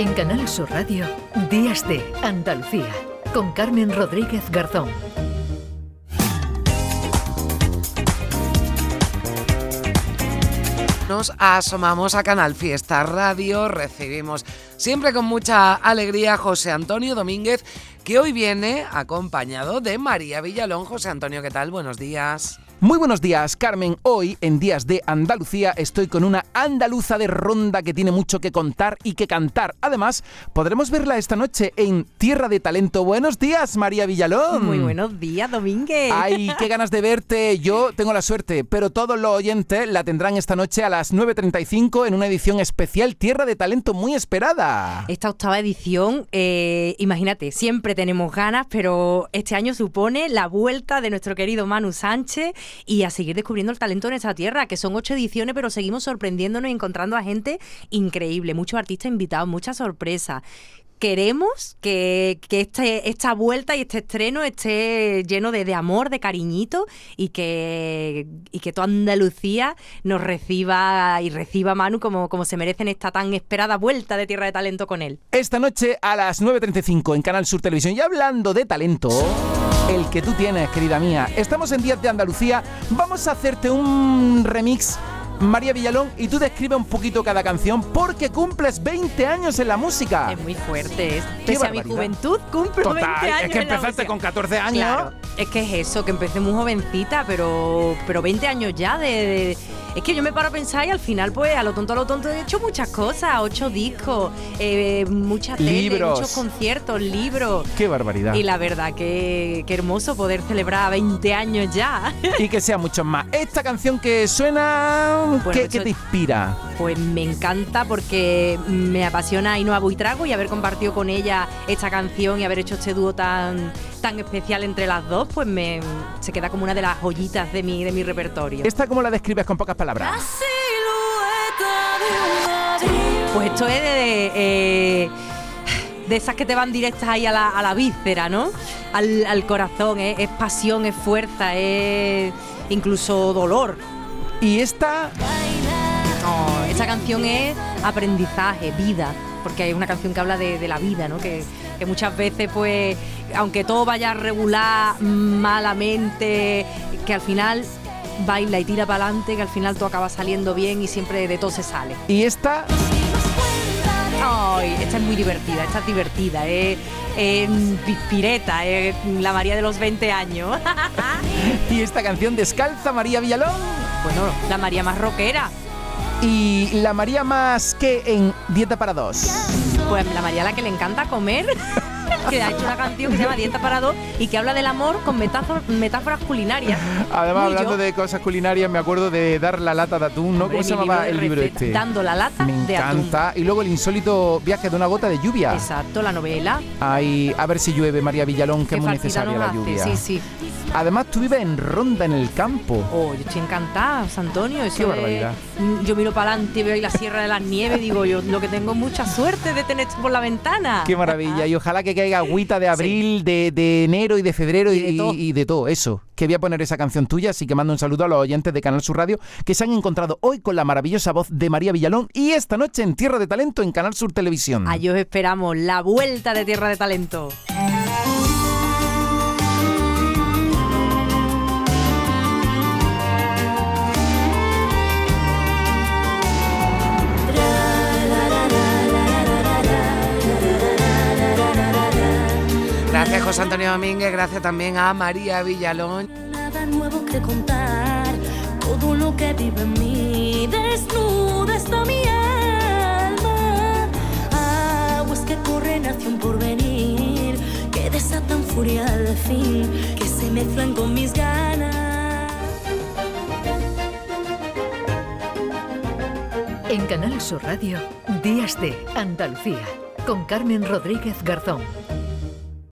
En Canal Sur Radio, Días de Andalucía, con Carmen Rodríguez Garzón. Nos asomamos a Canal Fiesta Radio, recibimos siempre con mucha alegría a José Antonio Domínguez, que hoy viene acompañado de María Villalón. José Antonio, ¿qué tal? Buenos días. Muy buenos días, Carmen. Hoy, en Días de Andalucía, estoy con una andaluza de ronda que tiene mucho que contar y que cantar. Además, podremos verla esta noche en Tierra de Talento. Buenos días, María Villalón. Muy buenos días, Domínguez. Ay, qué ganas de verte. Yo tengo la suerte, pero todos los oyentes la tendrán esta noche a las 9.35 en una edición especial Tierra de Talento muy esperada. Esta octava edición, eh, imagínate, siempre tenemos ganas, pero este año supone la vuelta de nuestro querido Manu Sánchez y a seguir descubriendo el talento en esta tierra, que son ocho ediciones, pero seguimos sorprendiéndonos y encontrando a gente increíble, muchos artistas invitados, muchas sorpresas queremos que, este, esta vuelta y este estreno esté lleno de, amor, de cariñito y que, y que toda Andalucía nos reciba y reciba a Manu como, como se merecen esta tan esperada vuelta de Tierra de Talento con él. Esta noche a las 9.35 en Canal Sur Televisión. Y hablando de talento, el que tú tienes, querida mía, estamos en Días de Andalucía. Vamos a hacerte un remix María Villalón, y tú describe un poquito cada canción porque cumples 20 años en la música. Es muy fuerte. Es, pese a mi juventud, cumplo 20 años. Es que empezaste con 14 años. Claro, es que es eso, que empecé muy jovencita, pero, pero 20 años ya de, Es que yo me paro a pensar y al final, pues, a lo tonto, a lo tonto, he hecho muchas cosas. Ocho discos, eh, muchas tele, muchos conciertos, libros. Qué barbaridad. Y la verdad, que, hermoso poder celebrar 20 años ya. Y que sea mucho más. Esta canción que suena ¿Qué, te inspira? Pues me encanta porque me apasiona Ainhoa Buitrago y haber compartido con ella esta canción y haber hecho este dúo tan, tan especial entre las dos, pues me, se queda como una de las joyitas de mi, de mi repertorio. ¿Esta cómo la describes con pocas palabras? Pues esto es de... Eh, de esas que te van directas ahí a la, a víscera, ¿no? Al, corazón, es pasión, es fuerza, es incluso dolor. Y esta... esta canción es aprendizaje, vida, porque es una canción que habla de, la vida, ¿no? Que, muchas veces, pues, aunque todo vaya a regular malamente, que al final baila y tira para adelante, que al final todo acaba saliendo bien y siempre de todo se sale. Y esta... Ay, esta es muy divertida, esta es divertida, es, pireta, es la María de los 20 años. y esta canción Descalza María Villalón. Bueno, la María más rockera. ¿Y la María más que en Dieta para dos? Pues la María la que le encanta comer. que ha hecho una canción que se llama Dieta para dos y que habla del amor con metáforas, culinarias. Además, hablando de cosas culinarias, me acuerdo de dar la lata de atún, ¿no? ¿Cómo se llamaba el libro este? Dando la lata me de encanta. Y luego el insólito viaje de una gota de lluvia. Exacto, la novela. Ay, a ver si llueve, María Villalón, que es muy necesaria la lluvia. Sí, sí. Además, tú vives en Ronda, en el campo. Oh, yo estoy encantada, San Antonio. Qué barbaridad. yo miro para adelante y veo ahí la Sierra de las Nieves digo, yo lo que tengo mucha suerte de tener por la ventana. Qué maravilla. Y ojalá que caiga agüita de abril, de, enero y de febrero y, de todo eso. Que voy a poner esa canción tuya, así que mando un saludo a los oyentes de Canal Sur Radio que se han encontrado hoy con la maravillosa voz de María Villalón y esta noche en Tierra de Talento en Canal Sur Televisión. Ahí os esperamos, la vuelta de Tierra de Talento. Gracias José Antonio Domínguez, gracias también a María Villalón. Nada nuevo que contar, todo lo que vive en mí, desnuda está mi alma. Aguas que corren hacia un porvenir, que desatan furia al fin, que se mezclan con mis ganas. En Canal Sur Radio, Días de Andalucía, con Carmen Rodríguez Garzón.